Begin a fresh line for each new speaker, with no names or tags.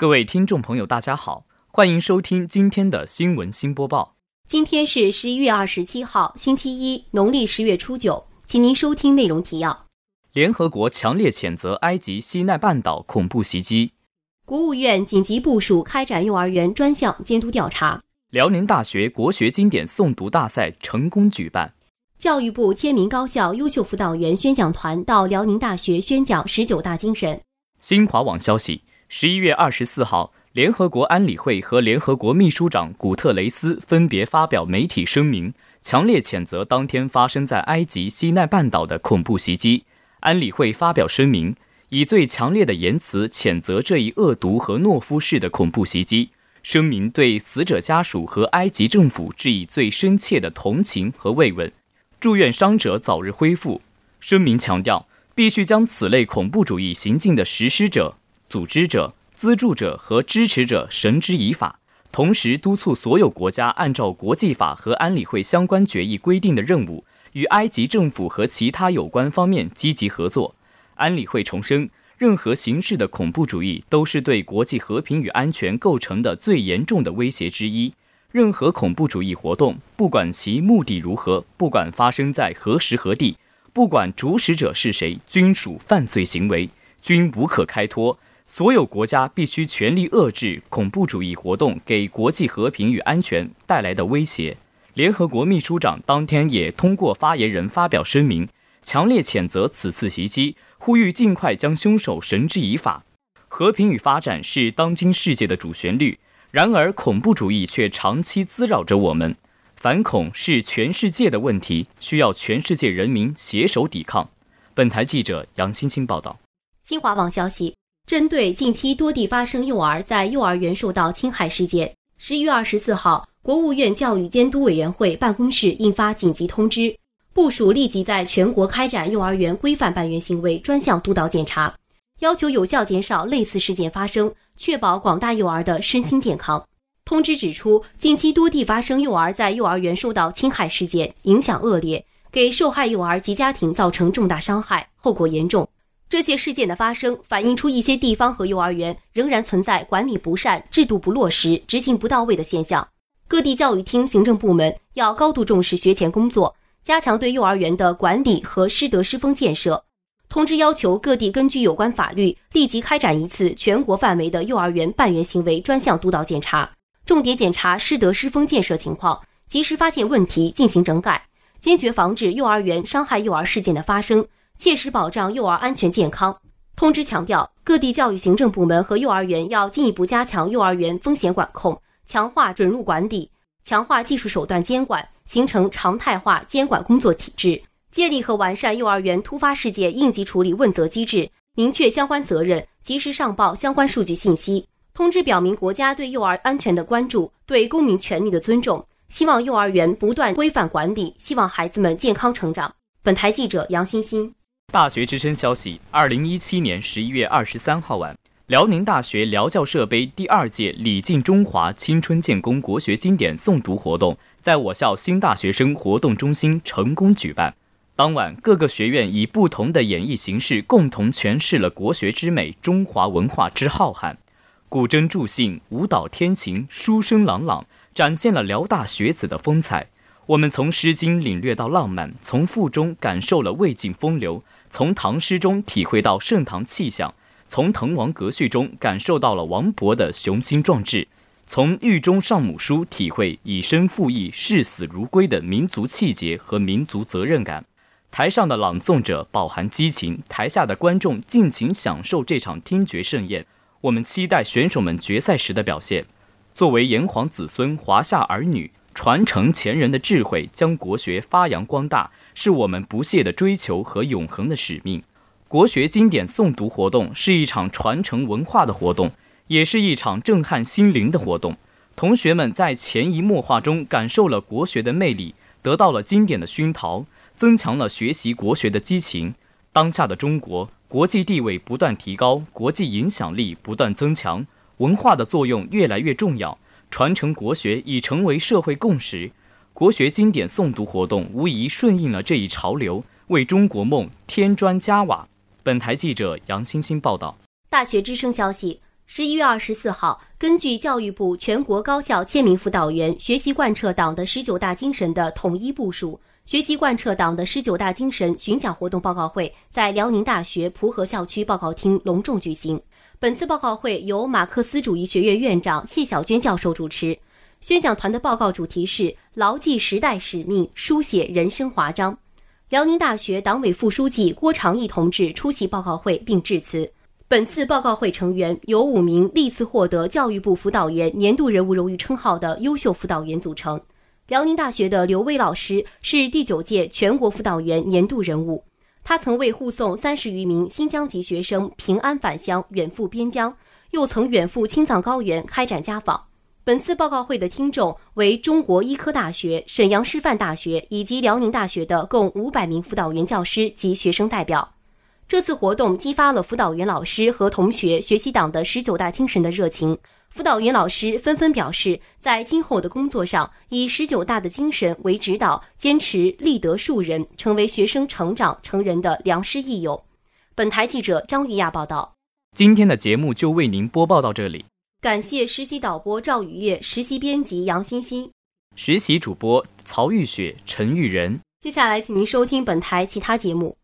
各位听众朋友，大家好，欢迎收听今天的新闻新播报。
今天是十一月二十七号，星期一，农历十月初九，请您收听内容提要：
联合国强烈谴责埃及西奈半岛恐怖袭击；
国务院紧急部署开展幼儿园专项监督调查；
辽宁大学国学经典诵读大赛成功举办。
教育部千名高校优秀辅导员宣讲团到辽宁大学宣讲十九大精神。
新华网消息：十一月二十四号，联合国安理会和联合国秘书长古特雷斯分别发表媒体声明，强烈谴责当天发生在埃及西奈半岛的恐怖袭击。安理会发表声明，以最强烈的言辞谴责这一恶毒和懦夫式的恐怖袭击。声明对死者家属和埃及政府致以最深切的同情和慰问。祝愿伤者早日恢复。声明强调，必须将此类恐怖主义行径的实施者、组织者、资助者和支持者绳之以法，同时督促所有国家按照国际法和安理会相关决议规定的任务，与埃及政府和其他有关方面积极合作。安理会重申，任何形式的恐怖主义都是对国际和平与安全构成的最严重的威胁之一。任何恐怖主义活动，不管其目的如何，不管发生在何时何地，不管主使者是谁，均属犯罪行为，均无可开脱。所有国家必须全力遏制恐怖主义活动给国际和平与安全带来的威胁。联合国秘书长当天也通过发言人发表声明，强烈谴责此次袭击，呼吁尽快将凶手绳之以法。和平与发展是当今世界的主旋律。然而，恐怖主义却长期滋扰着我们。反恐是全世界的问题，需要全世界人民携手抵抗。本台记者杨欣欣报道。
新华网消息：针对近期多地发生幼儿在幼儿园受到侵害事件，十一月二十四号，国务院教育监督委员会办公室印发紧急通知，部署立即在全国开展幼儿园规范办园行为专项督导检查。要求有效减少类似事件发生，确保广大幼儿的身心健康。通知指出，近期多地发生幼儿在幼儿园受到侵害事件，影响恶劣，给受害幼儿及家庭造成重大伤害，后果严重。这些事件的发生，反映出一些地方和幼儿园仍然存在管理不善、制度不落实、执行不到位的现象。各地教育厅、行政部门要高度重视学前工作，加强对幼儿园的管理和师德师风建设。通知要求各地根据有关法律，立即开展一次全国范围的幼儿园办园行为专项督导检查，重点检查师德师风建设情况，及时发现问题进行整改，坚决防止幼儿园伤害幼儿事件的发生，切实保障幼儿安全健康。通知强调，各地教育行政部门和幼儿园要进一步加强幼儿园风险管控，强化准入管理，强化技术手段监管，形成常态化监管工作体制。建立和完善幼儿园突发事件应急处理问责机制，明确相关责任，及时上报相关数据信息。通知表明国家对幼儿安全的关注，对公民权利的尊重。希望幼儿园不断规范管理，希望孩子们健康成长。本台记者杨欣欣。
大学之声消息：二零一七年十一月二十三号晚，辽宁大学辽教社杯第二届“礼敬中华，青春建功”国学经典诵读活动在我校新大学生活动中心成功举办。当晚，各个学院以不同的演绎形式，共同诠释了国学之美、中华文化之浩瀚。古筝助兴，舞蹈天晴，书声朗朗，展现了辽大学子的风采。我们从《诗经》领略到浪漫，从赋中感受了魏晋风流，从唐诗中体会到盛唐气象，从滕王阁序中感受到了王勃的雄心壮志，从狱中上母书体会以身赴义、视死如归的民族气节和民族责任感。台上的朗诵者饱含激情，台下的观众尽情享受这场听觉盛宴。我们期待选手们决赛时的表现。作为炎黄子孙、华夏儿女，传承前人的智慧，将国学发扬光大，是我们不懈的追求和永恒的使命。国学经典诵读活动是一场传承文化的活动，也是一场震撼心灵的活动。同学们在潜移默化中感受了国学的魅力，得到了经典的熏陶。增强了学习国学的激情。当下的中国，国际地位不断提高，国际影响力不断增强，文化的作用越来越重要。传承国学已成为社会共识。国学经典诵读活动无疑顺应了这一潮流，为中国梦添砖加瓦。本台记者杨欣欣报道。
大学之声消息：十一月二十四号，根据教育部全国高校千名辅导员学习贯彻党的十九大精神的统一部署，学习贯彻党的十九大精神巡讲活动报告会在辽宁大学蒲河校区报告厅隆重举行。本次报告会由马克思主义学院院长谢小娟教授主持，宣讲团的报告主题是“牢记时代使命，书写人生华章”。辽宁大学党委副书记郭长义同志出席报告会并致辞。本次报告会成员由五名历次获得教育部辅导员年度人物荣誉称号的优秀辅导员组成。辽宁大学的刘威老师是第九届全国辅导员年度人物，他曾为护送三十余名新疆籍学生平安返乡、远赴边疆，又曾远赴青藏高原开展家访。本次报告会的听众为中国医科大学、沈阳师范大学以及辽宁大学的共五百名辅导员教师及学生代表。这次活动激发了辅导员老师和同学学习党的十九大精神的热情。辅导员老师纷纷表示，在今后的工作上，以十九大的精神为指导，坚持立德树人，成为学生成长成人的良师益友。本台记者张玉亚报道。
今天的节目就为您播报到这里，
感谢实习导播赵雨月、实习编辑杨欣欣、
实习主播曹玉雪、陈玉仁。
接下来，请您收听本台其他节目。